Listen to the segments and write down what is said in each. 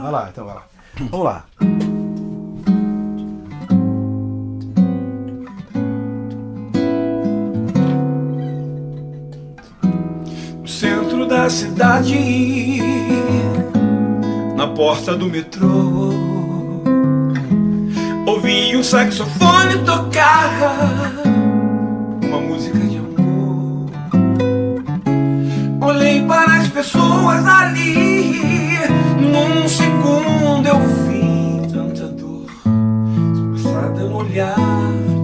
Vai lá, então vai lá. Vamos lá. No centro da cidade, na porta do metrô, ouvi um saxofone tocar uma música de amor. Olhei para as pessoas ali, num segundo eu vi tanta dor. Expressada no olhar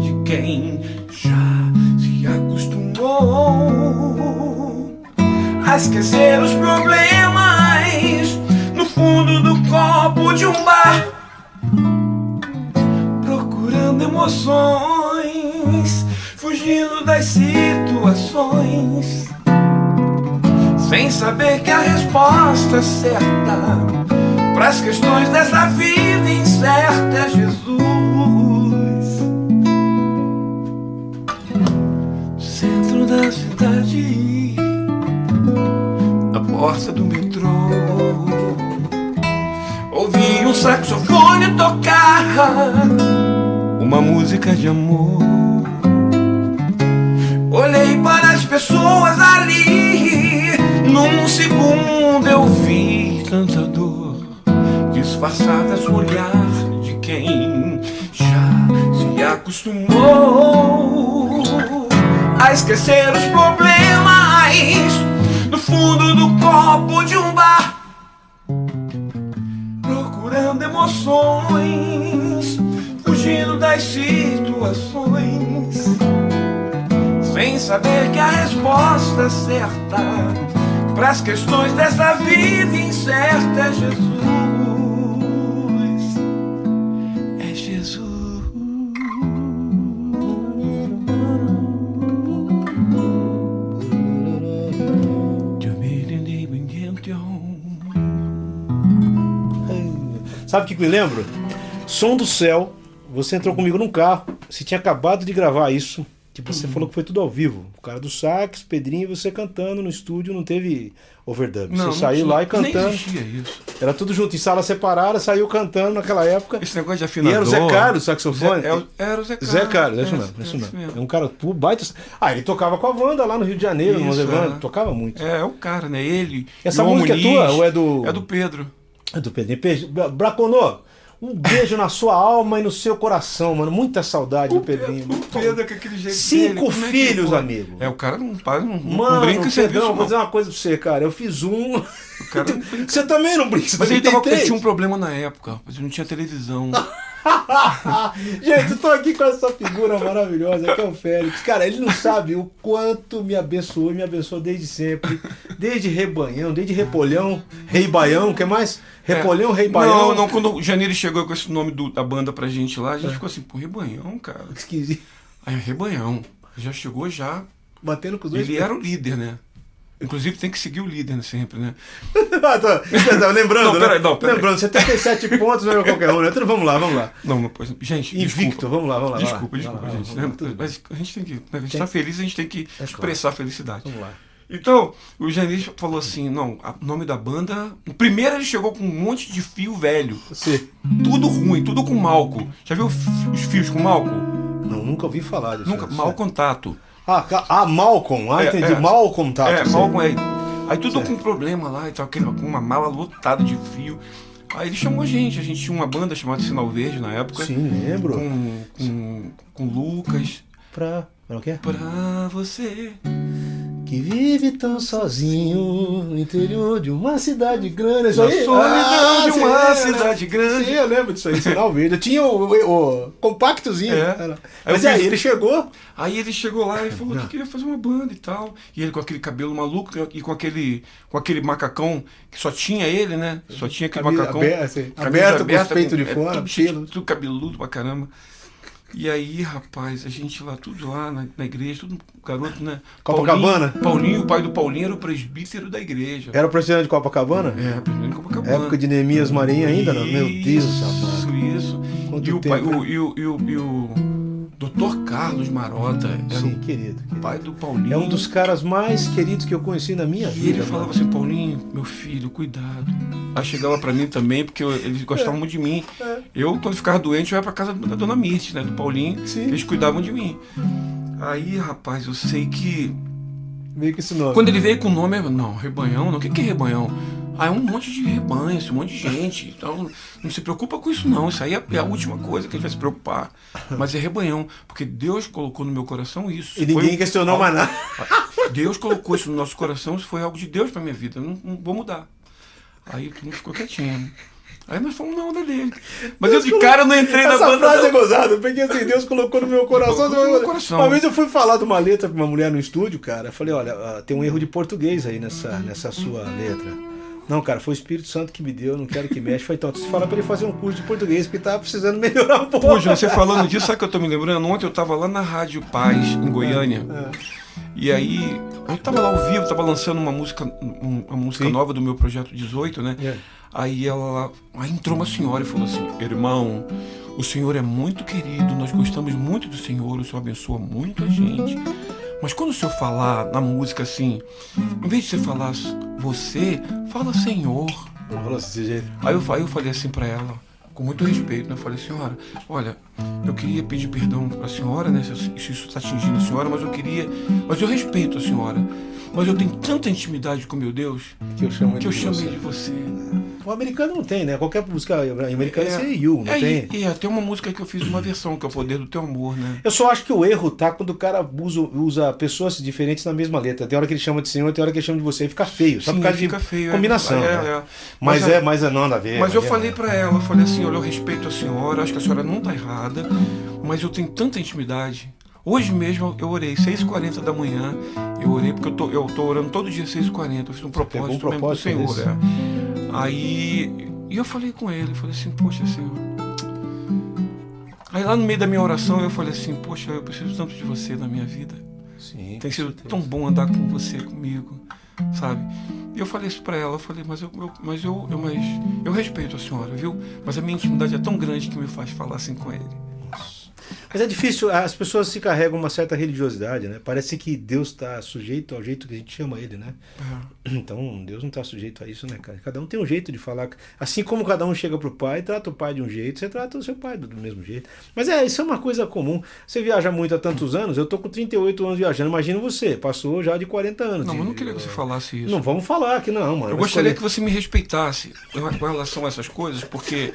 de quem já se acostumou a esquecer os problemas no fundo do copo de um bar, procurando emoções, fugindo das situações, sem saber que a resposta certa para as questões dessa vida incerta Jesus. Centro da cidade, na porta do metrô. Ouvi um saxofone tocar uma música de amor. Olhei para as pessoas ali, num segundo eu vi tanta dor disfarçada no olhar de quem já se acostumou a esquecer os problemas no fundo do copo de um bar, procurando emoções, fugindo das situações, sem saber que a resposta certa para as questões dessa vida incerta é Jesus. Sabe o que que me lembro? Som do céu. Você entrou comigo num carro. Você tinha acabado de gravar isso. Tipo, você falou que foi tudo ao vivo. O cara do sax, Pedrinho, e você cantando no estúdio, não teve overdub. Não, você não saiu tinha- lá e cantando. Nem isso. Era tudo junto, em sala separada, saiu cantando naquela época. Esse negócio de E afinador. era o Zé Carlos, saxofone? Zé- é era o Zé Carlos. Zé Carlos, é isso É, mesmo, é isso é mesmo. isso mesmo. É um cara tu baita. Ah, ele tocava com a Wanda lá no Rio de Janeiro, no Isso, Evandro. é. Tocava muito. É, é o cara, né? Ele. Essa música é Muniz, tua ou é do- É do Pedro. É do Pedrinho. Pe- Braconô, um beijo na sua alma e no seu coração, mano. Muita saudade do Pedrinho. O Pedro é com aquele jeito Cinco dele, é filhos, pode? amigo. É, o cara não, não, não Mano, brinca em serviço, Pedrão, vou não. dizer uma coisa pra você, cara. Eu fiz um. O cara não. Você também não brinca, você Mas ele, tava, ele tinha um problema na época, rapaz. Não tinha televisão. Gente, eu tô aqui com essa figura maravilhosa que é o Félix. Cara, ele não sabe o quanto me abençoou e me abençoou desde sempre. Desde Rebanhão, desde Repolhão, Rei Baião, que mais? Repolhão, Rei Baião. Não, não, quando o Janeiro chegou com esse nome do- da banda pra gente lá, a gente ficou assim, pô, Rebanhão, cara. Esquisito. Aí, Rebanhão. Já chegou já. Batendo com os dois Ele era o líder, né? Inclusive tem que seguir o líder né, sempre, né? Ah, tá. Tá, lembrando, Não, peraí, não, peraí. Lembrando, 77 pontos não é qualquer um, né? Então vamos lá, vamos lá. Não, não, pois, gente, Invicto, desculpa. vamos lá, vamos lá. Desculpa, desculpa, lá, gente. lá, né? Mas a gente tem que. né, A gente Tem- tá feliz, a gente tem que É expressar a felicidade. Vamos lá. Então, o Janis falou assim: não, o nome da banda. Primeiro ele chegou com um monte de fio velho. Você. Tudo ruim, tudo com malco. Já viu os fios com malco? Não, nunca ouvi falar disso. Nunca, mau contato. Ah, ah, Malcolm. Ah, É, entendi. é. Mal contato. é, sei. mal com aí. Aí tudo Certo. com problema lá e tal, aquele- com uma mala lotada de fio. Aí ele chamou a gente, a gente tinha uma banda chamada Sinal Verde na época. Sim, lembro. Com, com, com Lucas. Pra. Pra o quê? Pra você. Que vive tão sozinho no interior de uma cidade grande. Isso Na aí? solidão Ah, de uma sim, cidade grande. Sim, eu lembro disso aí, sinal verde. Eu tinha o, o, o compactozinho. É. Aí Mas aí fiz- ele chegou. Aí ele chegou lá e falou que queria fazer uma banda e tal. E ele com aquele cabelo maluco e com aquele, com aquele macacão que só tinha ele, né? Só tinha aquele Camisa macacão. aberta, assim, camisa aberta com os peitos de é, fora, tudo, cheio- pelos. tudo cabeludo pra caramba. E aí, rapaz, a gente lá, tudo lá na, na igreja, tudo garoto, né? Copacabana? Paulinho, Paulinho, o pai do Paulinho, era o presbítero da igreja. Era o presidente de Copacabana? É, presbítero de Copacabana. Época de Neemias Marinho ainda, não? Meu Deus, Isso, isso. E o, pai, o, e, o, e, o, e o doutor Carlos Marota era Sim, o querido. querido. pai do Paulinho. É um dos caras mais queridos que eu conheci na minha E vida. ele falava assim, Paulinho, meu filho, cuidado. Aí chegava pra mim também, porque eu- eles gostavam muito de mim. Eu, quando ficava doente, eu ia pra casa da dona Mirth, né? Do Paulinho, Sim. eles cuidavam de mim. Aí, rapaz, eu sei que. Veio com esse nome. Quando ele veio com o nome, eu, não, rebanhão, não. O que, que é rebanhão? Ah, é um monte de rebanho, um monte de gente. Então, não se preocupa com isso, não. Isso aí é a última coisa que a gente vai se preocupar. Mas é rebanhão, porque Deus colocou no meu coração isso. E ninguém Foi- questionou mais nada. Deus colocou isso no nosso coração, isso foi algo de Deus pra minha vida. Eu não, não vou mudar. Aí não ficou quietinho. Aí nós fomos na onda dele. Mas eu de cara não entrei na Essa banda. frase é gozada, porque assim, Deus colocou no meu coração. No meu coração. Uma vez eu fui falar de uma letra pra uma mulher no estúdio, cara. Eu falei, olha, ah, tem um erro de português aí nessa, nessa sua letra. Não, cara, foi o Espírito Santo que me deu, não quero que mexa. Falei, então, você fala pra ele fazer um curso de português, porque tava precisando melhorar um pouco. João, você falando disso, sabe o que eu tô me lembrando? Ontem eu tava lá na Rádio Paz, em Goiânia. E aí, eu tava lá ao vivo, tava lançando uma música, um- uma música Sim. nova do meu projeto 18, né? É. Aí ela. Aí entrou uma senhora e falou assim: Irmão, o senhor é muito querido, nós gostamos muito do senhor, o senhor abençoa muito a gente. Mas quando o senhor falar na música assim, em vez de você falar você, fala senhor. Falou assim, desse jeito. Aí eu, aí eu falei assim pra ela, com muito respeito, né? Eu falei, senhora, olha, eu queria pedir perdão pra senhora, né? Se, isso tá atingindo a senhora, mas eu queria. Mas eu respeito a senhora. Mas eu tenho tanta intimidade com meu Deus Que eu chamo que eu ele de chamo você. ele de você. O americano não tem, né? Qualquer música em americano é, É. é you, não É, tem? e, e tem uma música que eu fiz uma versão, que é o Poder do Teu Amor, né? Eu só acho que o erro tá quando o cara usa, usa pessoas diferentes na mesma letra. Tem hora que ele chama de senhor, tem hora que ele chama de você e fica feio. Só Sim, por causa fica de feio. é. combinação. É, né? é. Mas, Mas é, a- mas é não nada a ver. Mas eu é- falei pra ela, eu falei assim, olha, eu respeito a senhora, acho que a senhora não tá errada, mas eu tenho tanta intimidade. Hoje mesmo eu orei, 6h40 da manhã, eu orei porque eu tô, eu tô orando todo dia 6h40, eu fiz um propósito, mesmo pro propósito Senhor. é. Aí, e eu falei com ele, falei assim, poxa Senhor. Aí lá no meio da minha oração eu falei assim, poxa, eu preciso tanto de você na minha vida. Sim, Tem sido certeza. tão bom andar com você, comigo, sabe? E eu falei isso pra ela, eu falei, mas eu, eu- mas eu, eu, mas eu respeito a senhora, viu? Mas a minha intimidade é tão grande que me faz falar assim com ele. Mas é difícil, as pessoas se carregam uma certa religiosidade, né? Parece que Deus está sujeito ao jeito que a gente chama ele, né? Então, Deus não está sujeito a isso, né, cara? Cada um tem um jeito de falar. Assim como cada um chega pro pai, trata o pai de um jeito, você trata o seu pai do mesmo jeito. Mas é, isso é uma coisa comum. Você viaja muito há tantos anos, eu tô com 38 anos viajando, imagina você, passou já de 40 anos. Não, de- eu não queria que você falasse isso. Não vamos falar que não, mano. eu gostaria que você me respeitasse com relação a essas coisas, porque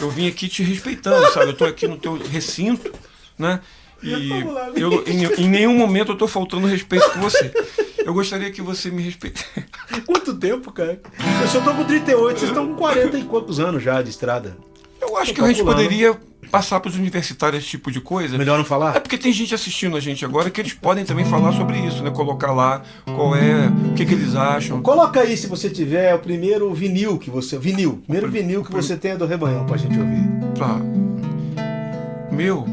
eu vim aqui te respeitando, sabe? Eu tô aqui no teu recinto, né? E eu, em, em nenhum momento eu tô faltando respeito com você. Eu gostaria que você me respeitasse. Quanto tempo, cara? Eu só tô com 38, vocês estão com 40 e poucos anos já de estrada. Eu acho Tô que a gente calculando. poderia passar para os universitários esse tipo de coisa. Melhor não É falar? porque tem gente assistindo a gente agora que eles podem também falar sobre isso, né? Colocar lá qual é, o que, que eles acham. Coloca aí, se você tiver, o primeiro vinil que você. Vinil. Primeiro vinil que você tem é do Rebanhão pra gente ouvir. Tá. Meu.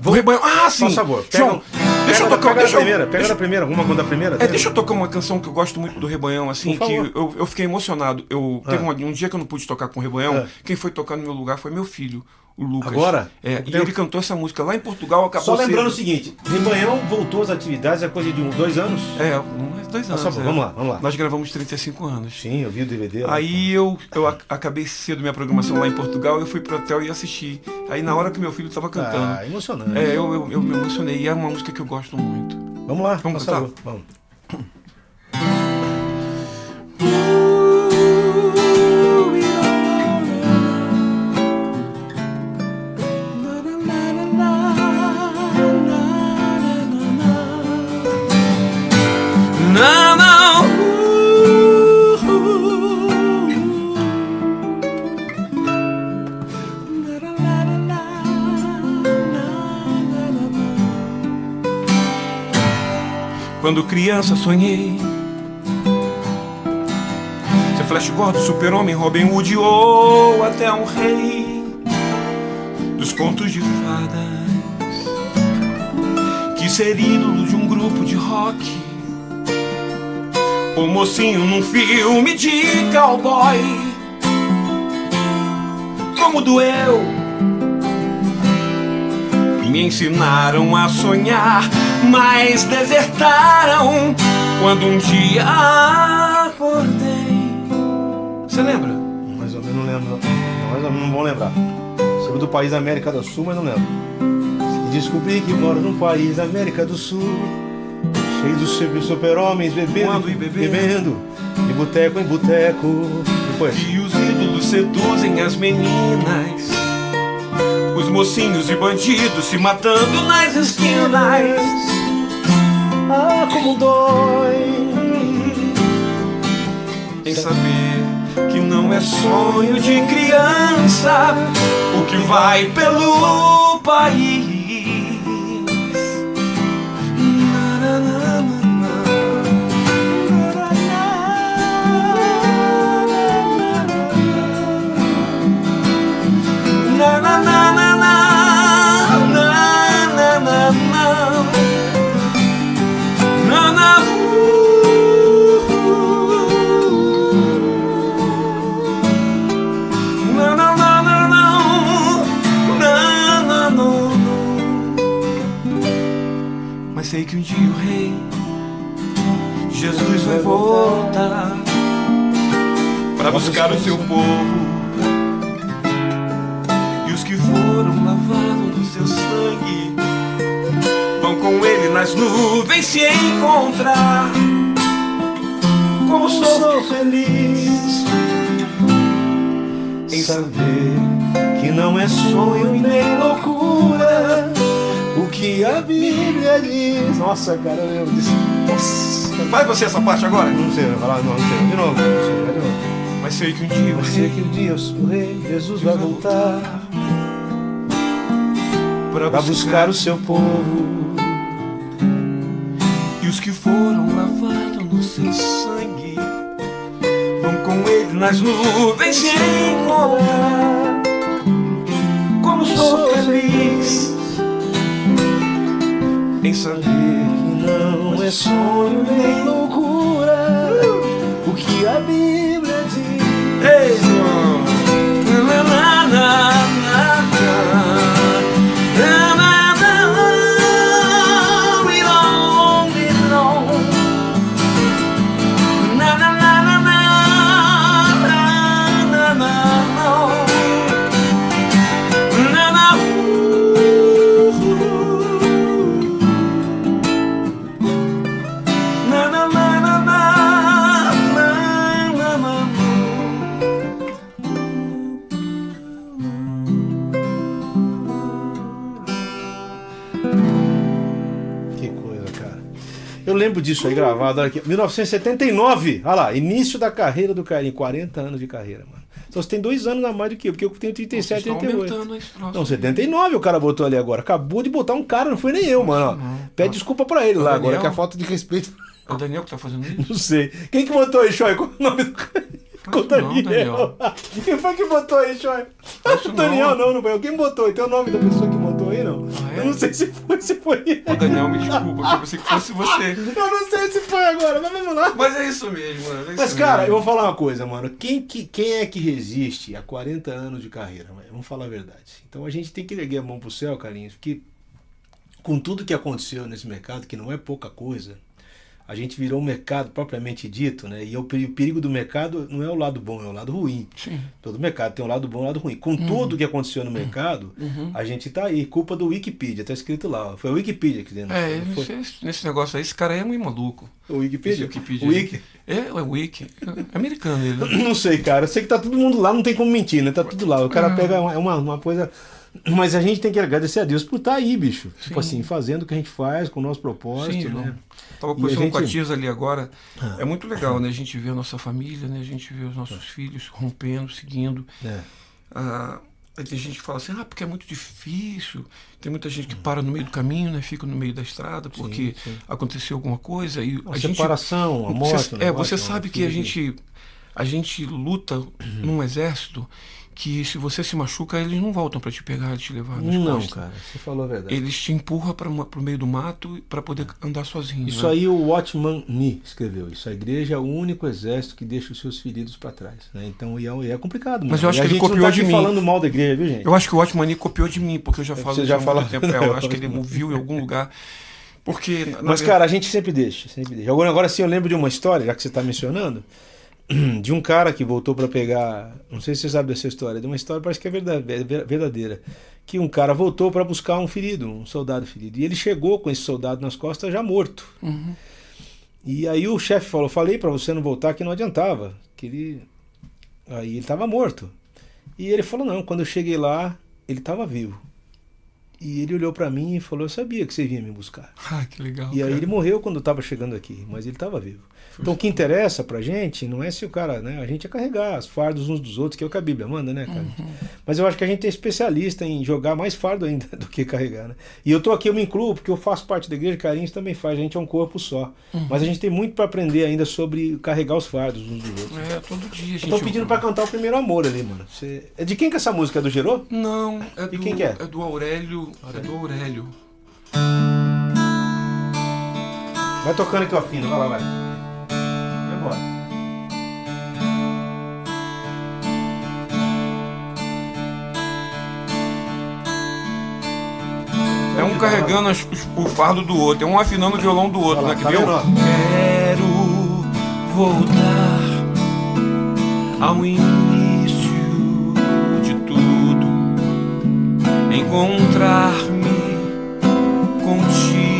Vou rebanho. Ah, sim! Por favor, João, deixa eu tocar. pega Deixa eu, primeira, pega deixa, primeira, alguma coisa da primeira? é, deixa eu tocar uma canção que eu gosto muito do Rebanhão, assim, que eu, eu fiquei emocionado. Eu, Ah. Teve um, um dia que eu não pude tocar com o Rebanhão, Ah. quem foi tocar no meu lugar foi meu filho, o Lucas. Agora? É, Pouco e ele cantou essa música lá em Portugal, acabou Só lembrando o seguinte: Rebanhão voltou às atividades há coisa de uns dois anos? É, uns dois Ah, anos. só- é. vamos lá, vamos lá. Nós gravamos 35 anos. Sim, eu vi o DVD. lá. Aí eu, eu ac- acabei cedo minha programação lá em Portugal, eu fui pro hotel e assisti. Aí na hora que meu filho tava cantando. Ah, emocionante. É, eu, eu, eu me emocionei. E é uma música que eu gosto muito. Vamos lá, Vamos cantar? Vamos. Criança sonhei. Ser Flash Gordon, Super-Homem, Robin Hood ou até um rei Dos contos de fadas Quis ser ídolo de um grupo de rock. O mocinho num filme de cowboy. Como doeu. Me ensinaram a sonhar, mas desertaram quando um dia acordei. Você lembra? lembro. Nós não vamos lembrar. Sobre do país da América do Sul, mas não lembro. E descobri que moro num país da América do Sul. Cheio de super-homens bebendo, bebendo. bebendo. De boteco em boteco. Depois. E os ídolos seduzem as meninas. Os mocinhos e bandidos se matando nas esquinas. Ah, como dói. Em saber que não é sonho de criança o que vai pelo país. Sei que um dia o rei Jesus vai voltar para buscar o seu povo. E os que foram lavados no seu sangue vão com ele nas nuvens se encontrar. Como sou feliz em saber que não é sonho e nem loucura que a Bíblia diz. Nossa, cara, eu lembro disso. Nossa. Faz você essa parte agora. Não sei, vai lá, não, sei. De novo, não sei, vai de novo. Mas sei que um dia Eu sei que um dia o rei Jesus vai voltar para para buscar o seu povo. E os que foram lavados no seu sangue vão com ele nas nuvens se encontrar. Como sou feliz em saber que não é sonho nem loucura o que a Bíblia diz. Ei, irmão. Na, na, na, na, lembro disso aí gravado olha aqui. 1979. Olha lá, início da carreira do Carinho. 40 anos de carreira, mano. Então você tem dois anos a mais do que eu, porque eu tenho 37, Vocês estão 38. aumentando esse troço Não, aí. 79 o cara botou ali agora. Acabou de botar um cara, não foi nem eu, mano. não. Pede desculpa pra ele lá O agora, Daniel? que a falta de respeito. É o Daniel que tá fazendo isso? Não sei. Quem que botou aí, Choi? Qual o nome do cara? Com o não, Daniel. Quem foi que botou aí, Choi? O Daniel não. não, foi. Quem botou? Tem o nome da pessoa que botou não? Ah, é? Eu não sei se foi, se foi. Ô Daniel, me desculpa, eu pensei que fosse você. Eu não sei se foi agora, mas vamos lá. Mas é isso mesmo, mano. é Mas, cara, eu mesmo. vou falar uma coisa, mano. Quem, que, quem é que resiste a 40 anos de carreira? mano? Vamos falar a verdade. Então a gente tem que erguer a mão pro céu, carinhos, porque com tudo que aconteceu nesse mercado, que não é pouca coisa, a gente virou um mercado propriamente dito, né? E o peri- o perigo do mercado não é o lado bom, é o lado ruim. Sim. Todo mercado tem um lado bom e um lado ruim. Com tudo que aconteceu no mercado, a gente tá aí. Culpa do Wikipedia, tá escrito lá. Foi a Wikipedia que denunciou. É, foi? esse- nesse negócio aí, esse cara aí é muito maluco. O Wikipedia? Esse Wikipedia. O. Wiki... É, é o Wiki. É americano ele. né? Não sei, cara. Eu sei que tá todo mundo lá, não tem como mentir, né? Tá tudo lá. O cara pega uma, uma, uma coisa. Mas a gente tem que agradecer a Deus por estar aí, bicho. Tipo assim, fazendo o que a gente faz, com o nosso propósito, Sim, né? não. Tava E a conversando com a gente- Tiza ali agora. Ah. É muito legal, né? A gente vê a nossa família, né? A gente vê os nossos filhos rompendo, seguindo. É. Ah, tem gente que fala assim, ah, porque é muito difícil. Tem muita gente que para no meio do caminho, né? Fica no meio da estrada porque sim. aconteceu alguma coisa. E A a gente, separação, a morte. você, é, você sabe que a gente, a gente luta num exército que se você se machuca, eles não voltam para te pegar e te levar nas Não, costas. cara, você falou a verdade. Eles te empurram para o meio do mato para poder andar sozinho. Isso né? aí o Watchman Nee escreveu. Isso a igreja é o único exército que deixa os seus feridos para trás. Né? Então e é, e é complicado. Mas mano. eu acho E que ele copiou tá de mim. falando mal da igreja, viu, gente? Eu acho que o Watchman copiou de mim, porque eu já falo Você já fala- tempo. É, eu acho que ele viu em algum lugar. Porque. Mas, verdade- cara, a gente sempre deixa, sempre deixa. Agora, agora sim, eu lembro de uma história, já que você está mencionando. de um cara que voltou para pegar. Não sei se você sabe dessa história, de uma história parece que é verdadeira. Que um cara voltou para buscar um ferido, um soldado ferido. E ele chegou com esse soldado nas costas já morto. Uhum. E aí o chefe falou: Falei para você não voltar que não adiantava. Que ele. Aí ele estava morto. E ele falou: Não, quando eu cheguei lá, ele estava vivo. E ele olhou para mim e falou: Eu sabia que você vinha me buscar. Ah, que legal. E aí cara. ele morreu quando eu estava chegando aqui, mas ele estava vivo. Então o que interessa pra gente não é se o cara, né? A gente é carregar os fardos uns dos outros, que é o que a Bíblia manda, né, cara? Uhum. Mas eu acho que a gente é especialista em jogar mais fardo ainda do que carregar, né? E eu tô aqui, eu me incluo, porque eu faço parte da igreja, Carinhos também faz, a gente é um corpo só. Uhum. Mas a gente tem muito para aprender ainda sobre carregar os fardos uns dos outros. É, todo dia, gente. Eu tô pedindo para cantar o primeiro amor ali, mano. Você... É de quem que é essa música? É do Gerô? Não, é E do, quem que é? é do Aurélio. É do Aurélio. Vai tocando aqui o afino, vai lá. Vai um carregando as- os- o fardo do outro, é um afinando o violão do outro, Olha lá, né? Que tá ó? Quero voltar ao início de tudo, encontrar-me contigo,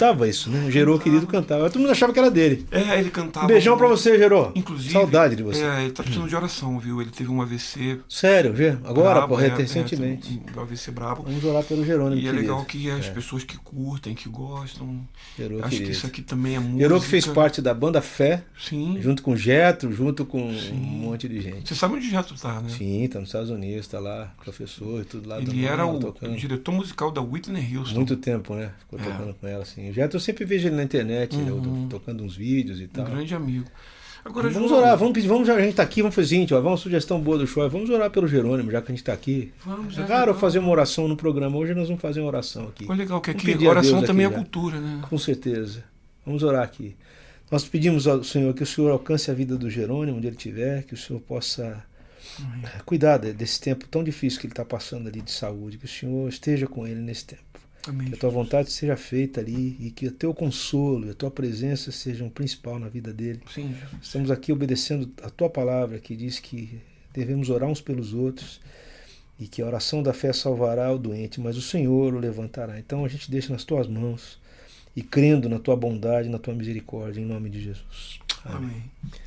cantava isso, né? Gerô querido cantava. Todo mundo achava que era dele. É, ele cantava. Beijão pra você, Gerô. Inclusive. Saudade de você. É, ele tá precisando de oração, viu? Ele teve um AVC. Sério, Gê? Agora, brabo, pô, é, recentemente. É, um AVC brabo. Vamos orar pelo Jerônimo, E é querido. legal que as É. pessoas que curtem, que gostam. Gerô, acho querido. que isso aqui também é. Gerô que fez parte da banda Fé, Sim. junto com o Getro, junto com um monte de gente. Você sabe onde o Jato tá, né? Sim, tá nos Estados Unidos, tá lá, professor e tudo lá. Ele era o, tocando. diretor musical da Whitney Houston. Muito tempo, né? Ficou É. tocando com ela, assim. O Getro eu sempre vejo ele na internet, né? Uhum. tocando uns vídeos e Um tal. grande amigo. Agora, Vamos João, orar, vamos pedir, vamos, já a gente tá aqui, vamos fazer o seguinte, ó, vamos uma sugestão boa do show, vamos orar pelo Jerônimo, já que a gente tá aqui. Vamos, é Cara, legal. fazer uma oração no programa. Hoje nós vamos fazer uma oração aqui. Foi legal que Vamos aqui oração também aqui é cultura, né? Com certeza. Vamos orar aqui. Nós pedimos ao Senhor que o Senhor alcance a vida do Jerônimo, onde ele estiver, que o Senhor possa eh, cuidar de- desse tempo tão difícil que ele está passando ali de saúde, que o Senhor esteja com ele nesse tempo. Amém. Que a tua vontade seja feita ali e que o teu consolo e a tua presença sejam o principal na vida dele. Sim, Jesus. Estamos aqui obedecendo a tua palavra que diz que devemos orar uns pelos outros e que a oração da fé salvará o doente, mas o Senhor o levantará. Então a gente deixa nas tuas mãos e crendo na tua bondade, na tua misericórdia, em nome de Jesus. Amém. Amém.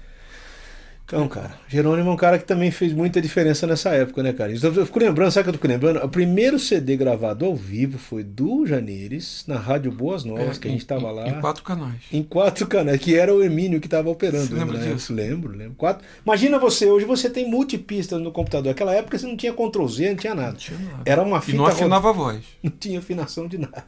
Então, cara, Jerônimo é um cara que também fez muita diferença nessa época, né, cara? Eu fico lembrando, sabe o que eu fico lembrando? O primeiro CD gravado ao vivo foi do Janeires, na Rádio Boas Novas, É, que a gente estava lá. Em quatro canais. Em quatro canais, que era o Emílio que estava operando. Você lembra né? disso? Lembro, lembro. Quatro. Imagina você, hoje você tem multipistas no computador. Naquela época você não tinha Ctrl Z, não tinha nada. Não tinha nada. Era uma E fita não roda- afinava a voz. não tinha afinação de nada.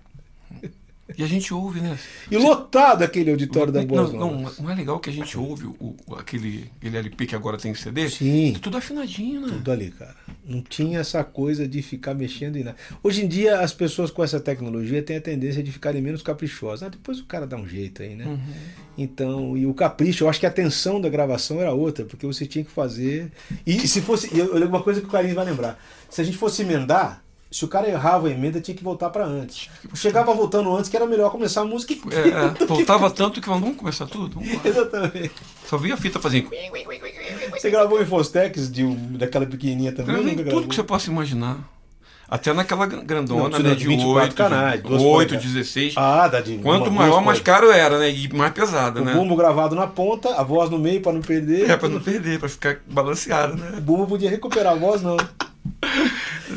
E a gente ouve, né? E lotado aquele auditório da não, Boas não, Novas. não é legal que a gente ouve o, o- aquele, aquele LP que agora tem CD? Sim, Tudo afinadinho, né? tudo ali, cara. Não tinha essa coisa de ficar mexendo em nada. Hoje em dia, as pessoas com essa tecnologia têm a tendência de ficarem menos caprichosas. Ah, depois o cara dá um jeito aí, né? Uhum. Então, e o capricho, eu acho que a tensão da gravação era outra, porque você tinha que fazer. E se fosse. Eu, eu uma coisa que o Carlinhos vai lembrar. Se a gente fosse emendar, se o cara errava a emenda, tinha que voltar para antes. Chegava voltando antes, que era melhor começar a música. É, é, voltava tanto que vamos começar tudo? Vamos. Exatamente. Só via a fita fazendo. Você gravou em Fostex de um, daquela pequenininha também? Gravei tudo gravou? que você possa imaginar. Até naquela grandona, Não, né? de De 24 8, canais, duas 8, polegadas. 16. Ah, dá de. Quanto uma- maior, mais caro era, né? E mais pesada, O né? bumbo gravado na ponta, a voz no meio para não perder. É, pra não perder, pra ficar balanceado, né? O bumbo podia recuperar a voz, não.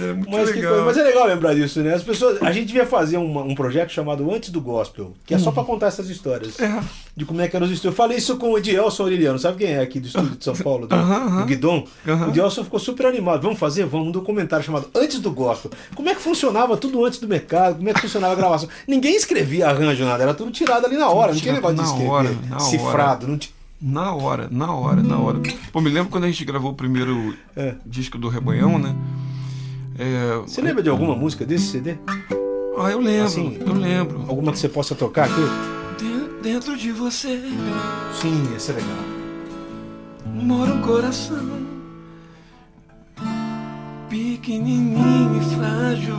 É muito Mas, legal. mas é legal lembrar disso, né? As pessoas, a gente devia fazer uma- um projeto chamado Antes do Gospel, que é só para contar essas histórias. É. De como é que eram os estúdios. Eu falei isso com o Edielson Aureliano, sabe quem é aqui do estúdio de São Paulo, do, aham. do Guidon? O Edielson ficou super animado. Vamos fazer? Vamos, um documentário chamado Antes do Gospel. Como é que funcionava tudo antes do mercado? Como é que funcionava a gravação? Ninguém escrevia arranjo, nada, era tudo tirado ali na hora. Não tinha negócio de escrever hora, na hora. cifrado. Não tinha... Na hora, na hora, na hora. Pô, me lembro quando a gente gravou o primeiro É. disco do Rebanhão, né? É, Você lembra de alguma música desse CD? Ah, eu lembro, Assim, eu lembro. Alguma que você possa tocar aqui? Den- Dentro de você Sim, essa é legal. mora um coração pequenininho e frágil,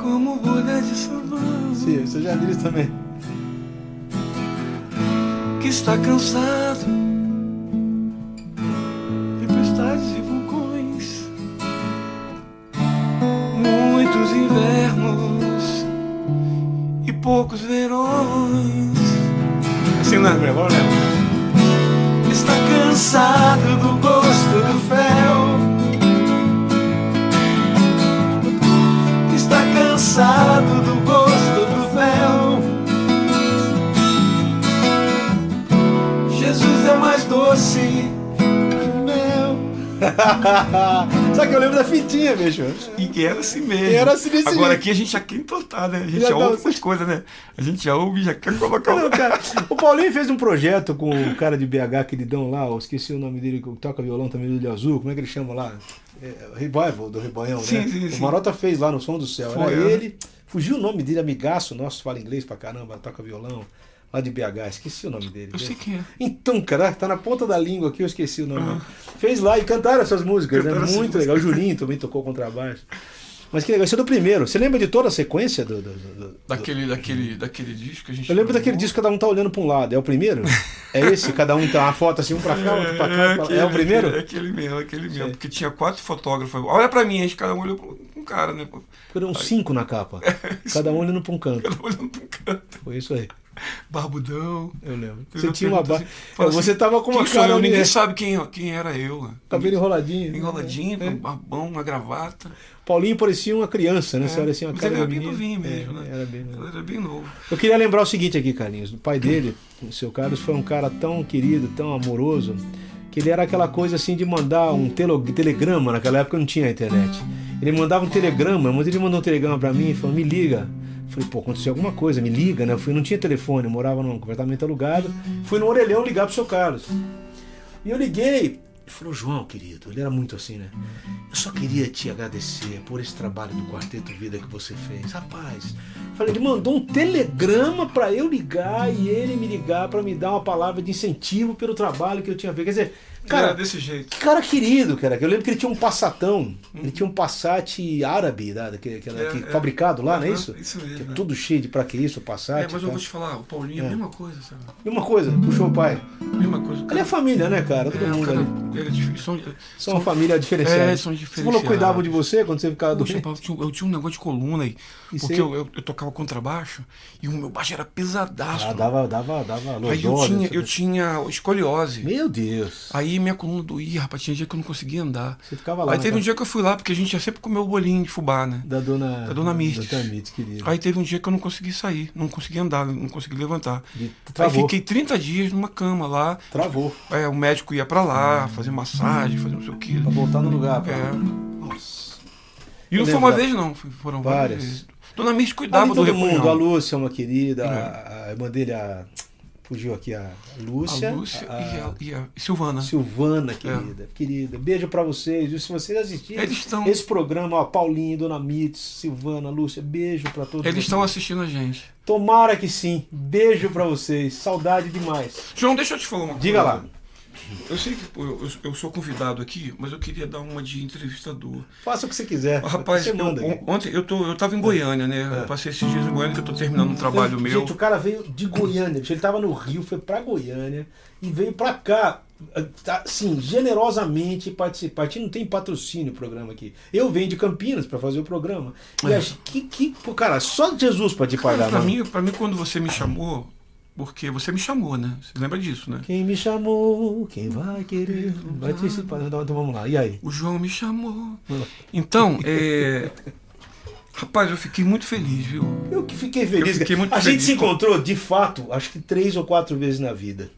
como bolha de sabão, Sim, você já viu isso também. Que está cansado. Tempestades e vulcões, muitos invernos e poucos verões. Assim, né? Agora lembra. Está cansado do gosto do fel. Está cansado Só que eu lembro da fitinha, bicho. E que era assim mesmo. Era assim desse Agora jeito. aqui a gente já quer entortar, né? A gente Já já, dá- ouve essas coisas, né? A gente já ouve e já quer colocar Não, o. cara, o Paulinho fez um projeto com o cara de BH, queridão lá, eu esqueci o nome dele, que toca violão também do Olho Azul, como é que ele chama lá? É, Revival do Rebanhão, Sim, né? sim, o sim. Marota fez lá no Som do Céu. Foi, Era é. ele, fugiu o nome dele, amigaço nosso, fala inglês pra caramba, toca violão, lá de BH, esqueci o nome dele. Eu sei quem é. Então, cara, tá na ponta da língua aqui, eu esqueci o nome. Fez lá e cantaram essas músicas, Cantaram né? Muito legal. O Julinho também tocou contrabaixo. Mas que legal, isso é do primeiro. Você lembra de toda a sequência do. do- do- do- Daquele, daquele, daquele disco que a gente. Eu lembro daquele disco que cada um tá olhando pra um lado. É o primeiro? É esse? Cada um tá uma foto assim, um pra cá, outro pra cá. outro pra- É o primeiro? Aquele, aquele mesmo, aquele mesmo. Porque tinha quatro fotógrafos. Olha pra mim, a gente cada um olhou pra um cara, né? Foram cinco na capa. Cada um olhando pra um canto. Cada um olhando pra um canto. Foi isso aí. Barbudão. Eu lembro. Você uma tinha uma barba. assim, Você assim, tava com uma cara eu? Ninguém né? sabe quem, quem era eu. né? Cabelo enroladinho. Enroladinho, É. com um barbão, uma gravata. Paulinho parecia uma criança, né? É, Você olha assim, uma cara ele era bem novinho mesmo, É, né? Era bem novo. Era bem novo. Eu queria lembrar o seguinte aqui, Carlinhos. O pai dele, o seu Carlos, foi um cara tão querido, tão amoroso, que ele era aquela coisa assim de mandar um telegrama. Naquela época não tinha internet. Ele mandava um telegrama, mas ele mandou um telegrama pra mim e falou: me liga. Falei, pô, aconteceu alguma coisa, me liga, né? Eu fui, não tinha telefone, eu morava num apartamento alugado. Fui no orelhão ligar pro seu Carlos. E eu liguei. Ele falou, João, querido, ele era muito assim, né? Eu só queria te agradecer por esse trabalho do Quarteto Vida que você fez. Rapaz, falei, ele mandou um telegrama pra eu ligar e ele me ligar pra me dar uma palavra de incentivo pelo trabalho que eu tinha feito. Quer dizer, cara, era desse jeito. que cara querido, cara. Eu lembro que ele tinha um Passatão. Ele tinha um Passat árabe, né, daquele, aquele- É, que- é. fabricado lá, não é isso? isso mesmo, Que é é. tudo cheio de pra que isso, Passat. É, mas eu vou te falar, o Paulinho é a mesma coisa, sabe? E uma coisa, puxou o pai. Mesma coisa. Ali é família, né, cara? Todo É, mundo cara- ali. é difícil, são, São uma família diferenciada. É, são Você falou que diferenciados. cuidavam de você quando você ficava doente. Eu tinha, eu tinha um negócio de coluna aí. Isso Porque eu, eu, eu tocava contrabaixo e o meu baixo era pesadaço. Ah, dava, dava, dava aí eu tinha, eu tinha escoliose. Meu Deus. Aí minha coluna doía, rapaz. Tinha dia que eu não conseguia andar. Você ficava lá. Aí na teve um dia que eu fui lá, porque a gente ia sempre comer o bolinho de fubá, né? Da dona. Da dona Mirtes. Da dona Mirtes, querida. Aí teve um dia que eu não consegui sair, não consegui andar, não consegui levantar. De- Aí Travou. fiquei 30 dias numa cama lá. Travou. É, o médico ia pra lá, fazer massagem, fazer não sei o que. Pra voltar no lugar. É. Nossa. E não Eu foi lembro uma da- vez, não. foi- Foram várias. Várias. vezes. Dona Mirce cuidava Ali do todo mundo, a. Lúcia uma querida, É. a, a irmã dele, a. fugiu aqui a Lúcia. a Lúcia a- e, a, e a Silvana. Silvana, querida, querida. Beijo pra vocês. E se vocês assistirem estão esse programa, ó, Paulinho, Dona Mitz, Silvana, Lúcia, beijo pra todos. eles vocês. estão assistindo a gente. Tomara que sim. Beijo pra vocês. Saudade demais. João, deixa eu te falar uma coisa. Diga lá. Eu sei que pô, eu, eu sou convidado aqui, mas eu queria dar uma de entrevistador. Faça o que você quiser. Rapaz, você eu- manda. on- ontem eu, tô, eu tava em Goiânia, né? Eu passei esses dias em Goiânia que eu tô terminando um trabalho Eu- meu. Gente, o cara veio de Goiânia. Ele tava no Rio, foi pra Goiânia e veio pra cá. tá, Assim, generosamente participar. A gente não tem patrocínio o programa aqui. Eu venho de Campinas pra fazer o programa. E É. acho que, que, pô, cara, só Jesus pode te pagar, pra, mano. mim, pra mim, quando você me chamou, porque você me chamou, né? Você lembra disso, né? Quem me chamou, quem vai querer participar. Então então vamos lá. E aí? O João me chamou. Então, é. Rapaz, eu fiquei muito feliz, viu? Eu que fiquei feliz. Fiquei muito a feliz gente se encontrou, de fato, acho que três ou quatro vezes na vida.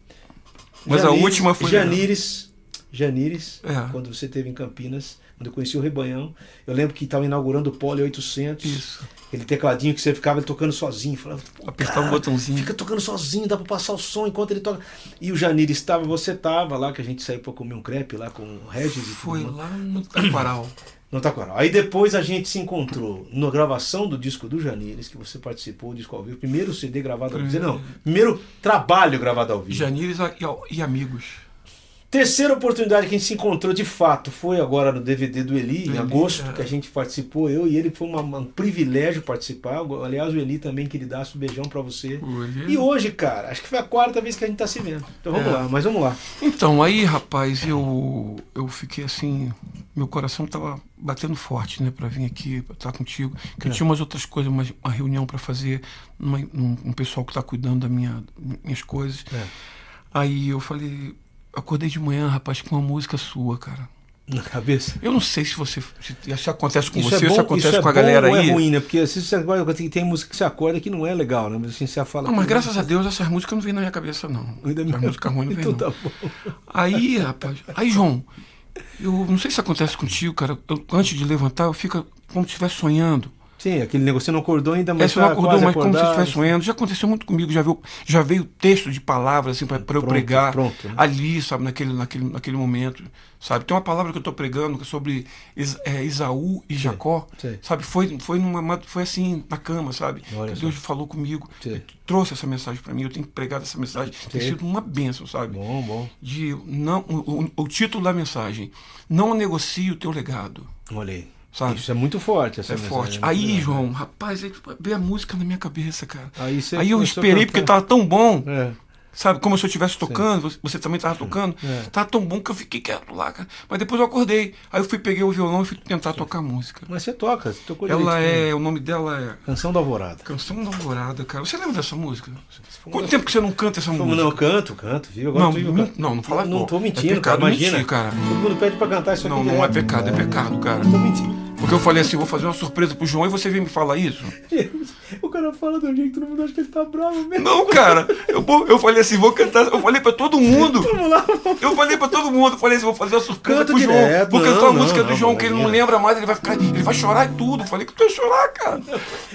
Mas a última foi. Janires. Janires, É. quando você esteve em Campinas, quando eu conheci o Rebanhão. Eu lembro que estava inaugurando o Poli 800. Isso. Aquele tecladinho que você ficava tocando sozinho. Falava, "Pô, Apertava cara, o botãozinho. Fica tocando sozinho, dá pra passar o som enquanto ele toca. E o Janires estava, você estava lá, que a gente saiu pra comer um crepe lá com o Regis e tudo Foi mais. lá no Taquaral. No Taquaral. Aí depois a gente se encontrou na gravação do disco do Janires, que você participou, o disco ao vivo. Primeiro CD gravado ao vivo. Não, primeiro trabalho gravado ao vivo. Janires e, e amigos. Terceira oportunidade que a gente se encontrou de fato foi agora no DVD do Eli, em agosto, é. que a gente participou, eu e ele, foi uma- um privilégio participar. Aliás, o Eli também, queridaço, um beijão pra você. Eli- E hoje, cara, acho que foi a quarta vez que a gente tá se vendo. Então vamos É. lá, mas vamos lá. Então, aí, rapaz, eu, eu fiquei assim. Meu coração tava batendo forte, né, pra vir aqui, pra estar contigo. Que eu É. tinha umas outras coisas, uma, uma reunião pra fazer, numa, num, um pessoal que tá cuidando das minha, minhas coisas. É. Aí eu falei. Acordei de manhã, rapaz, com uma música sua, cara. Na cabeça. Eu não sei se você. Se, se acontece com Isso você é ou se bom, acontece isso é com a bom galera ou aí. é ruim, né? Porque assim, você acorda, tem, tem música que você acorda que não é legal, né? Mas assim, você fala. Não, mas "Pô, graças a Deus essas músicas não vêm na minha cabeça, não. Ainda Essas músicas ruins não vêm, Então não. tá bom. Aí, rapaz. Aí, João, eu não sei se acontece contigo, cara. eu- antes de levantar, eu fico como se estivesse sonhando. Sim, aquele negócio, não acordou ainda, É, mas você não tá acordou, mas como se acordado. estivesse sonhando. Já aconteceu muito comigo, já veio, já veio texto de palavras assim, para eu pregar pronto, né? ali, sabe, naquele, naquele, naquele momento. Sabe? Tem uma palavra que eu estou pregando que é sobre é, Isaú e Jacó. Sabe? Foi, foi, numa, foi assim, na cama, sabe? Que. Deus falou comigo. Trouxe essa mensagem para mim, eu tenho pregado essa mensagem. Tem Sei. sido uma bênção, sabe? Bom, bom. de não o, o- o título da mensagem não negocie o teu legado Olha aí. Sabe? Isso é muito forte essa é mensagem, forte. né? aí João rapaz aí veio a música na minha cabeça cara. Aí, aí eu esperei porque tava tão bom. É. sabe como se eu estivesse tocando você, você também tava tocando É. tava tão bom que eu fiquei quieto lá cara mas depois eu acordei aí eu fui peguei o violão e fui tentar tocar música Mas você toca, você tocou ela é o nome dela é Canção da Alvorada. Canção da Alvorada cara você lembra dessa música quanto tempo que você não canta essa música não, canto, canto, viu? Agora não, tu- não, não, não fala Não pô, tô é mentindo, pecado cara, imagina. mentir, cara Todo mundo pede pra cantar isso Não, aqui. não é direto. pecado, é pecado, cara. Não tô mentindo. Porque eu falei assim, vou fazer uma surpresa pro João e você vem me falar isso? O cara fala do jeito que todo mundo acha que ele tá bravo mesmo. Não, cara. Eu, eu falei assim, vou cantar. Eu falei pra todo mundo. Vamos lá, vamos. Eu falei pra todo mundo. Eu falei assim, vou fazer uma surpresa Canta pro João. direto, Vou cantar a música não, do João não, que ele não imagina. lembra mais. Ele vai ficar. Ele vai chorar e tudo. Eu falei que tu ia chorar, cara.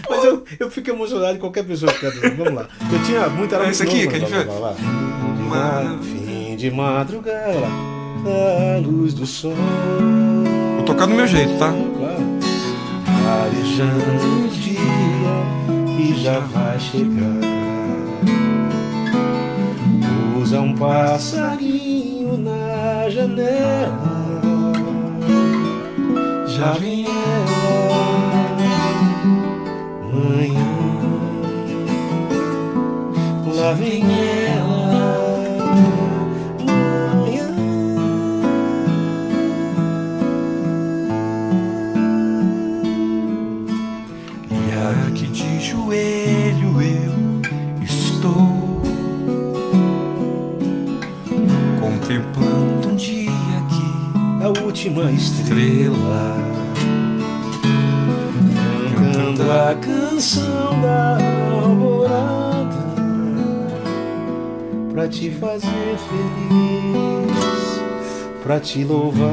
Mas eu, eu fico emocionado em qualquer pessoa que canta. Vamos lá. Eu tinha muito era É esse aqui novo, que a gente vai, fez? vai, vai, vai. Fim de madrugada, a luz do sol. Tocar do meu jeito, tá? Claro. Arejando o dia que já vai chegar. Usa um passarinho na janela. Já vem ela, manhã. Lá vem ela, te fazer feliz, pra te louvar,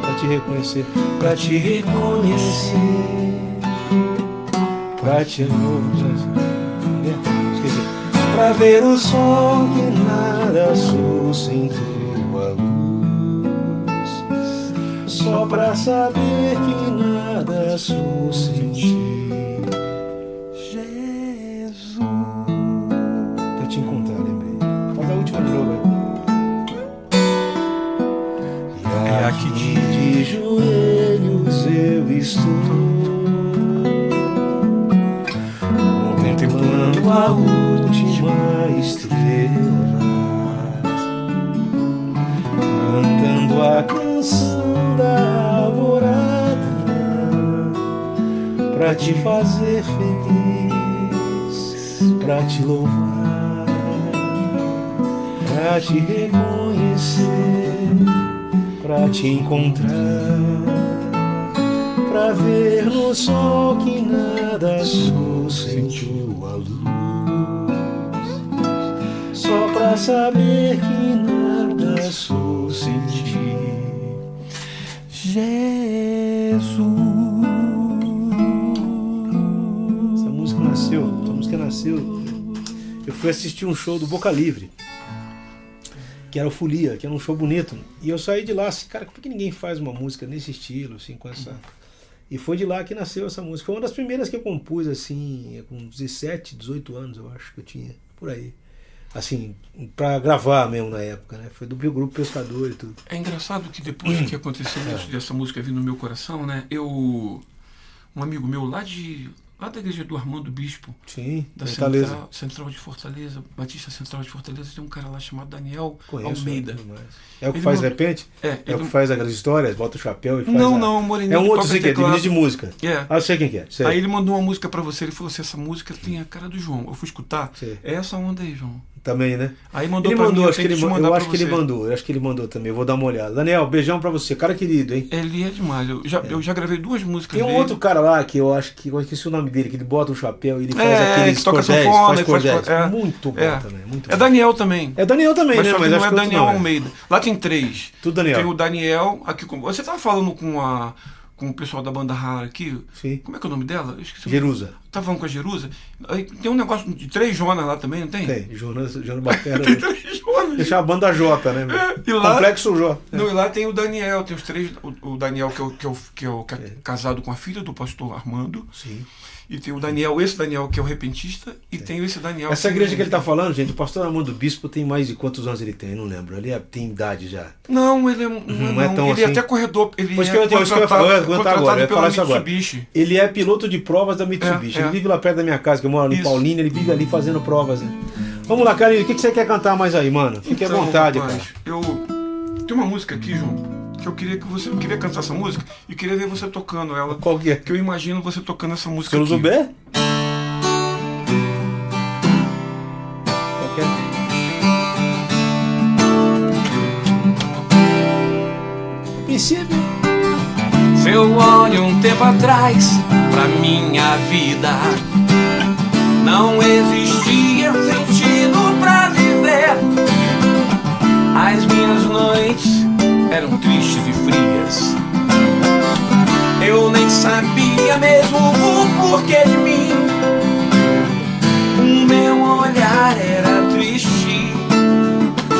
pra te reconhecer, pra te reconhecer, pra te. Esqueci. Pra ver o sol que nada sustentou a luz Só pra saber que nada sustentei Jesus a última estrela, cantando a canção da alvorada, pra te fazer feliz, pra te louvar, pra te reconhecer, pra te encontrar pra ver no sol que nada sustentou a pra saber que nada sustentei. Jesus. Essa música nasceu, essa música nasceu. Eu fui assistir um show do Boca Livre que era o Folia, que era um show bonito. E eu saí de lá assim, cara, por que ninguém faz uma música nesse estilo, assim, com essa. E foi de lá que nasceu essa música. Foi uma das primeiras que eu compus, assim, com 17, 18 anos, eu acho que eu tinha, por aí. Assim, pra gravar mesmo na época, né? Foi do meu grupo Pescador e tudo. É engraçado que depois que aconteceu isso, dessa música vir no meu coração, né? Eu. Um amigo meu lá de. Lá da igreja do Armando Bispo, Sim, da Fortaleza. Central, Central de Fortaleza, Batista Central de Fortaleza, tem um cara lá chamado Daniel Conheço. Almeida. demais. É o que Ele faz mandou- repente? É, É o que faz aquelas histórias, bota o chapéu e faz. Não, a- não, Moreninho. É um outro, sei que é, de música. É. Ah, sei quem que é. Sei. Aí ele mandou uma música pra você, ele falou assim, essa música tem a cara do João. Eu fui escutar, Sei. é essa onda aí, João. Também, né? Aí mandou Ele mandou, mim, acho que ele, eu acho que ele mandou, eu acho que ele mandou também. Vou dar uma olhada. Daniel, beijão pra você, cara querido, hein? Ele é demais. Eu já, eu já gravei duas músicas Tem um dele. outro cara lá que eu acho que eu esqueci o nome dele, que ele bota o chapéu e ele faz É, aqueles toca cordéis, sanfona, faz cordéis. cor- é. Muito bom É. também, muito É bom. Daniel também. É Daniel também, mas né? Mas não é Daniel não é. Almeida. Lá tem três. Tudo Daniel. Tem o Daniel, aqui com. Você tava falando com a. Com o pessoal da banda rara aqui. Sim. Como é que é o nome dela? Eu esqueci. Jerusa. Tava falando com a Jerusa. Aí tem um negócio de três Jonas lá também, não tem? Tem, Jonas, Jonas Batera. Tem três Jonas. Deixar a banda J, né? É, e lá- Complexo J. Não, e lá tem o Daniel, tem os três. O, o Daniel, que é, o, que, é o, que é o que é casado com a filha do pastor Armando. Sim. E tem o Daniel, esse Daniel que é o repentista. E tem esse Daniel. Essa igreja é- que ele tá falando, gente, o pastor Armando Bispo tem mais de quantos anos ele tem? Não lembro. Ele é- tem idade já. Não, ele é, não, Não é não. tão ele é assim. até corredor. Ele Pois é que eu- ia falar, eu ia aguentar contratado agora, eu ia pela falar isso agora. Ele é piloto de provas da Mitsubishi. É, é. Ele vive lá perto da minha casa, que eu moro Isso. Paulínia, ele vive ali fazendo provas, né? Vamos lá, Carinho, o que que você quer cantar mais aí, mano? Fique à Então, vontade, rapaz, cara. Eu tem uma música aqui, João, que eu queria que você eu queria cantar essa música e queria ver você tocando ela. Qual que é? Que eu imagino você tocando essa música Seu. Zubé? Princípio. Se eu olho um tempo atrás pra minha vida, não existia eram tristes e frias. Eu nem sabia mesmo o porquê de mim. O meu olhar era triste,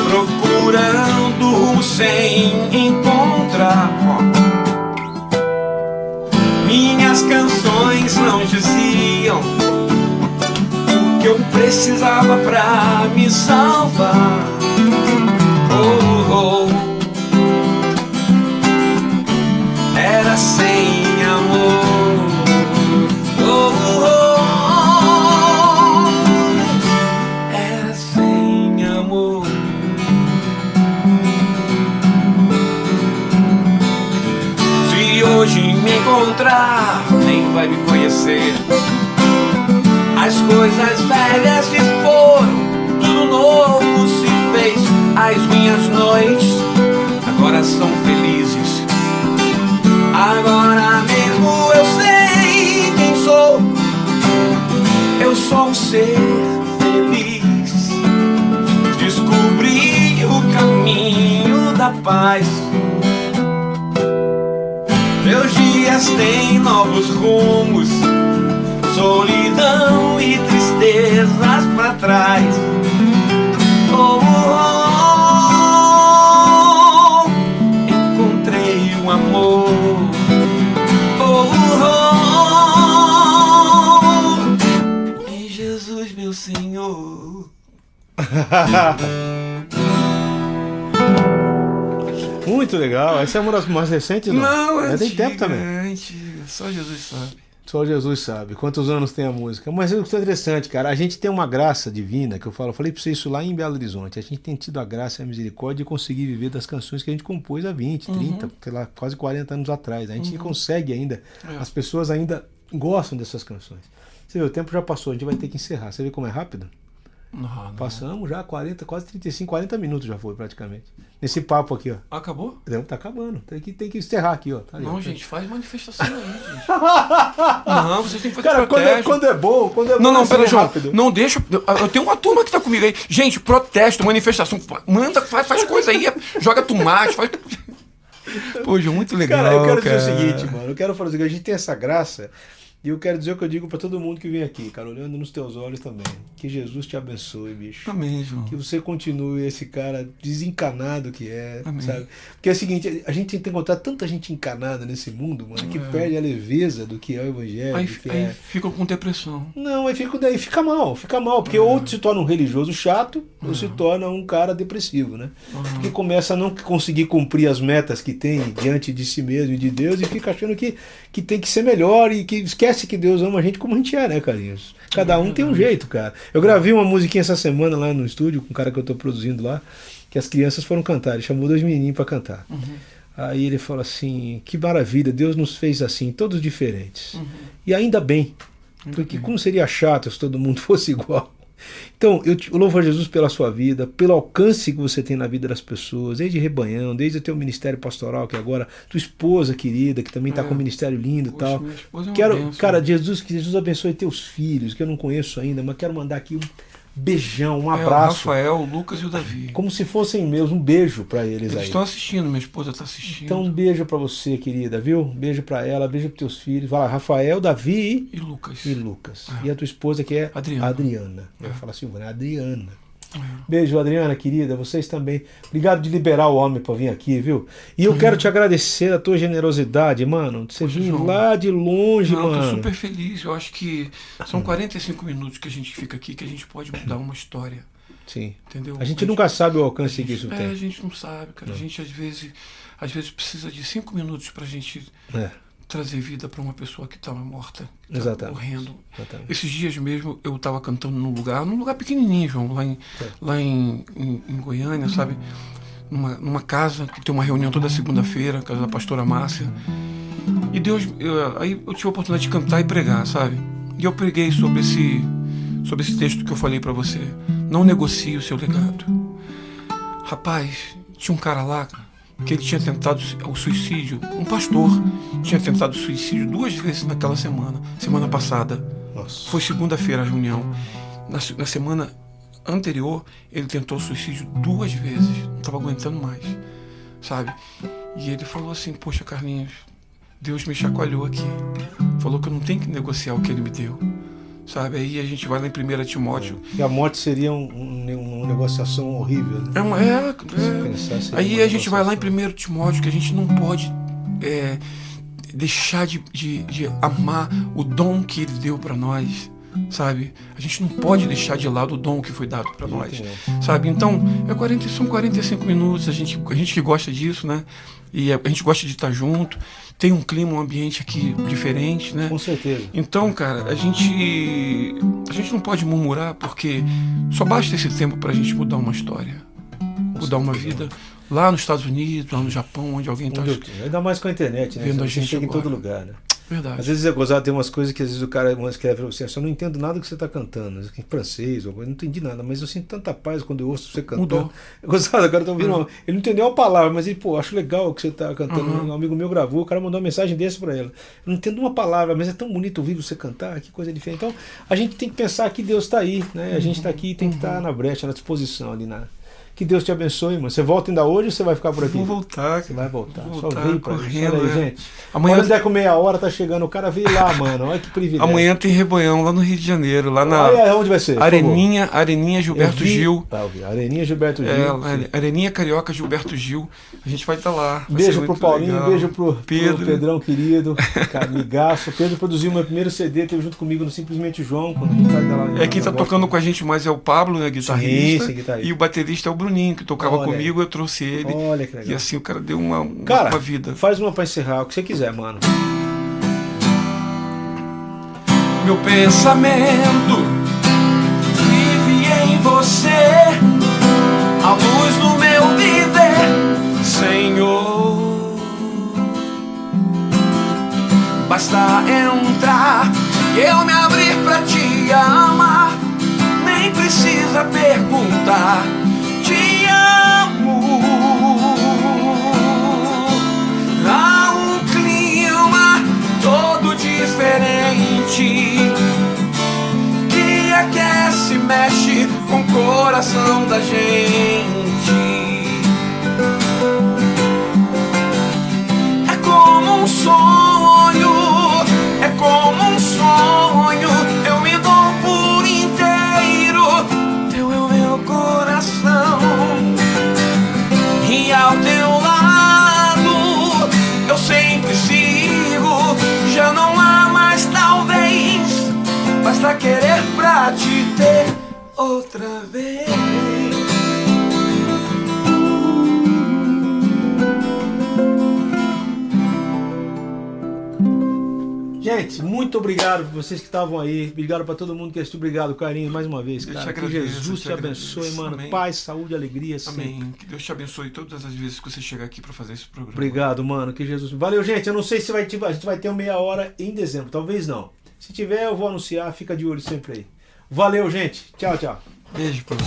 procurando sem encontrar. Minhas canções não diziam o que eu precisava pra me salvar. Oh, oh. Nem vai me conhecer. As coisas velhas se foram, tudo novo se fez. As minhas noites agora são felizes. Agora mesmo eu sei quem sou. Eu sou um ser feliz. Descobri o caminho da paz. Têm novos rumos, solidão e tristeza. tristezas pra trás. Oh, oh, oh, encontrei um amor. Oh, oh, oh, em Jesus, meu Senhor. Muito legal. Essa é uma das mais recentes, não? Não, é é tem tempo também. Só Jesus sabe. Só Jesus sabe quantos anos tem a música. Mas é interessante, cara. A gente tem uma graça divina, que eu falo, eu falei pra você isso lá em Belo Horizonte. A gente tem tido a graça e a misericórdia de conseguir viver das canções que a gente compôs há 20, 30, sei lá, quase 40 anos atrás. A gente consegue ainda, É. as pessoas ainda gostam dessas canções. Você vê, o tempo já passou, a gente vai ter que encerrar. Você vê como é rápido? Não, não. Passamos já 40, quase 35, 40 minutos já foi praticamente. Nesse papo aqui, ó. Acabou? Não, Tá acabando. Tem que, tem que encerrar aqui, ó. Tá ali, Não, ó. gente, faz manifestação aí, gente. Não, vocês têm que fazer Cara, quando é, quando é bom, quando é bom, Não, não, assim, pera, é João. rápido. Não deixa. Eu, eu tenho uma turma que tá comigo aí. Gente, protesto, manifestação. Manda, faz, faz coisa aí, joga tomate, faz. Pô, João, muito legal. Cara, eu quero cara. dizer o seguinte, mano. Eu quero falar o seguinte, a gente tem essa graça. E eu quero dizer o que eu digo pra todo mundo que vem aqui, cara, olhando nos teus olhos também. Que Jesus te abençoe, bicho. Amém, João. Que você continue esse cara desencanado que é, Amém. sabe? Porque é o seguinte, a gente tem que encontrar tanta gente encanada nesse mundo, mano, que É. perde a leveza do que é o evangelho, Aí, aí é... ficam com depressão. Não, aí fica, daí fica mal, fica mal, porque ou se torna um religioso chato, ou se torna um cara depressivo, né? Porque começa a não conseguir cumprir as metas que tem diante de si mesmo e de Deus e fica achando que, que tem que ser melhor e que esquece que Deus ama a gente como a gente é, né, Carlinhos? Cada um tem um jeito, cara. Eu gravei uma musiquinha essa semana lá no estúdio com um cara que eu tô produzindo lá, que as crianças foram cantar, ele chamou dois menininhos para cantar. Aí ele falou assim: que maravilha, Deus nos fez assim, todos diferentes. E ainda bem, porque como seria chato se todo mundo fosse igual. Então, eu, te, eu louvo a Jesus pela sua vida, pelo alcance que você tem na vida das pessoas, desde rebanhão, desde o teu ministério pastoral, que agora, tua esposa querida, que também está É. com um ministério lindo e tal. minha esposa é uma Quero, bênção. cara, Jesus, que Jesus abençoe teus filhos, que eu não conheço ainda, mas quero mandar aqui um beijão, um É, o abraço, Rafael, o Lucas e o Davi. como se fossem meus, um beijo para eles Eles aí. estão assistindo, minha esposa está assistindo. Então, um beijo para você, querida, viu? Um beijo para ela, beijo para teus filhos. Vai lá, Rafael, Davi E Lucas. e Lucas. E a tua esposa que é Adriana. Adriana. Eu ia falar Silvana, é Adriana. É. Beijo, Adriana, querida. Vocês também. Obrigado de liberar o homem para vir aqui, viu? E eu quero te agradecer a tua generosidade, mano. de Você Poxa, vir João. lá de longe, Não, mano. tô super feliz. Eu acho que são 45 minutos que a gente fica aqui que a gente pode mudar uma história. Sim. Entendeu? A gente nunca sabe o alcance que isso é, a tem. gente não sabe, cara. A gente às vezes, às vezes precisa de cinco minutos pra gente É, trazer vida pra uma pessoa que tá morta, que Exatamente. morrendo. exatamente. Esses dias mesmo eu tava cantando num lugar, num lugar pequenininho, João, lá em, É. lá em, em, em Goiânia, sabe? Numa, numa casa que tem uma reunião toda segunda-feira, casa da pastora Márcia. E Deus, eu- aí eu tive a oportunidade de cantar e pregar, sabe? E eu preguei sobre esse, sobre esse texto que eu falei pra você. Não negocie o seu legado. Rapaz, tinha um cara lá que ele tinha tentado o suicídio. Um pastor tinha tentado suicídio duas vezes naquela semana, semana passada. Nossa. Foi segunda-feira a reunião. Na, na semana anterior, ele tentou suicídio duas vezes. Não estava aguentando mais, sabe? E ele falou assim: Poxa, Carlinhos, Deus me chacoalhou aqui. Falou que eu não tenho que negociar o que ele me deu, sabe? Aí a gente vai lá em 1 Timóteo. E a morte seria um, um- uma negociação horrível, né? É, uma, é, é. Aí a gente vai lá em negociação. 1 Timóteo que a gente não pode é, deixar de, de, de amar o dom que ele deu para nós, sabe? A gente não pode deixar de lado o dom que foi dado para nós, sabe? Então, é 40, são 45 minutos, a gente, a gente que gosta disso, né? E a, a gente gosta de estar junto, tem um clima, um ambiente aqui diferente, né? Com certeza. Então, cara, a gente a gente não pode murmurar porque só basta esse tempo pra gente mudar uma história, mudar uma vida lá nos Estados Unidos, lá no Japão, onde alguém tá tenho. Ainda mais com a internet, né? Vendo Você a gente chega em todo lugar, né? Verdade. Às vezes é gozado, tem umas coisas que às vezes o cara escreve pra você, assim, eu não entendo nada que você está cantando, em francês, ou não entendi nada, mas eu sinto tanta paz quando eu ouço você cantando. Mudou. É gozado, agora tô ouvindo, Uhum. uma- ele não entendeu uma palavra, mas ele, pô, acho legal o que você está cantando. Uhum. Um amigo meu gravou, o cara mandou uma mensagem desse para ela. Eu não entendo uma palavra, mas é tão bonito ouvir você cantar, que coisa diferente. Então, a gente tem que pensar que Deus está aí, né? A gente está aqui e tem que estar na brecha, na disposição ali na Que Deus te abençoe, mano. Você volta ainda hoje ou você vai ficar por aqui? Vou voltar. Você vai voltar. Vou Só voltar veio pra correndo, aí, é. gente. Amanhã, Quando der com meia hora, tá chegando. O cara veio lá, mano. Olha que privilégio. amanhã tem Rebanhão lá no Rio de Janeiro, lá na Olha onde vai ser. Areninha, Areninha Gilberto vi- Gil. Eu vi. Areninha Gilberto Gil. É, Sim. Are- Areninha Carioca Gilberto Gil. A gente vai estar lá. Vai Beijo pro Paulinho, legal. beijo pro, pro Pedro. Pedrão querido, amigaço. Pedro produziu meu primeiro CD, teve junto comigo no Simplesmente João, quando a gente tá lá É quem tá tocando com a gente mais é o Pablo, né, guitarrista. sim, guitarrista. E o baterista é o Bruninho, que tocava Olha aí. comigo, eu trouxe ele. Olha que E legal. assim o cara deu uma, uma, Cara, uma vida. faz uma pra encerrar, o que você quiser, mano. Meu pensamento vive em você, a luz do meu viver, Senhor. Basta entrar e eu me abrir pra te amar, nem precisa perguntar. Que aquece, mexe com o coração da gente. É como um sonho, é como um sonho. Basta querer pra te ter outra vez. Gente, muito obrigado por vocês que estavam aí. Obrigado pra todo mundo que assistiu. Obrigado, carinho, mais uma vez, Eu cara. te Que agradeço, Jesus te te abençoe, agradeço. mano. Amém. Paz, saúde, alegria. sempre. Amém. Que Deus te abençoe todas as vezes que você chegar aqui pra fazer esse programa. Obrigado, mano. Que Jesus. Valeu, gente. Eu não sei se vai ter, a gente vai ter uma meia hora em dezembro. Talvez não. Se tiver, eu vou anunciar. Fica de olho sempre aí. Valeu, gente. Tchau, tchau. Beijo, Paulo.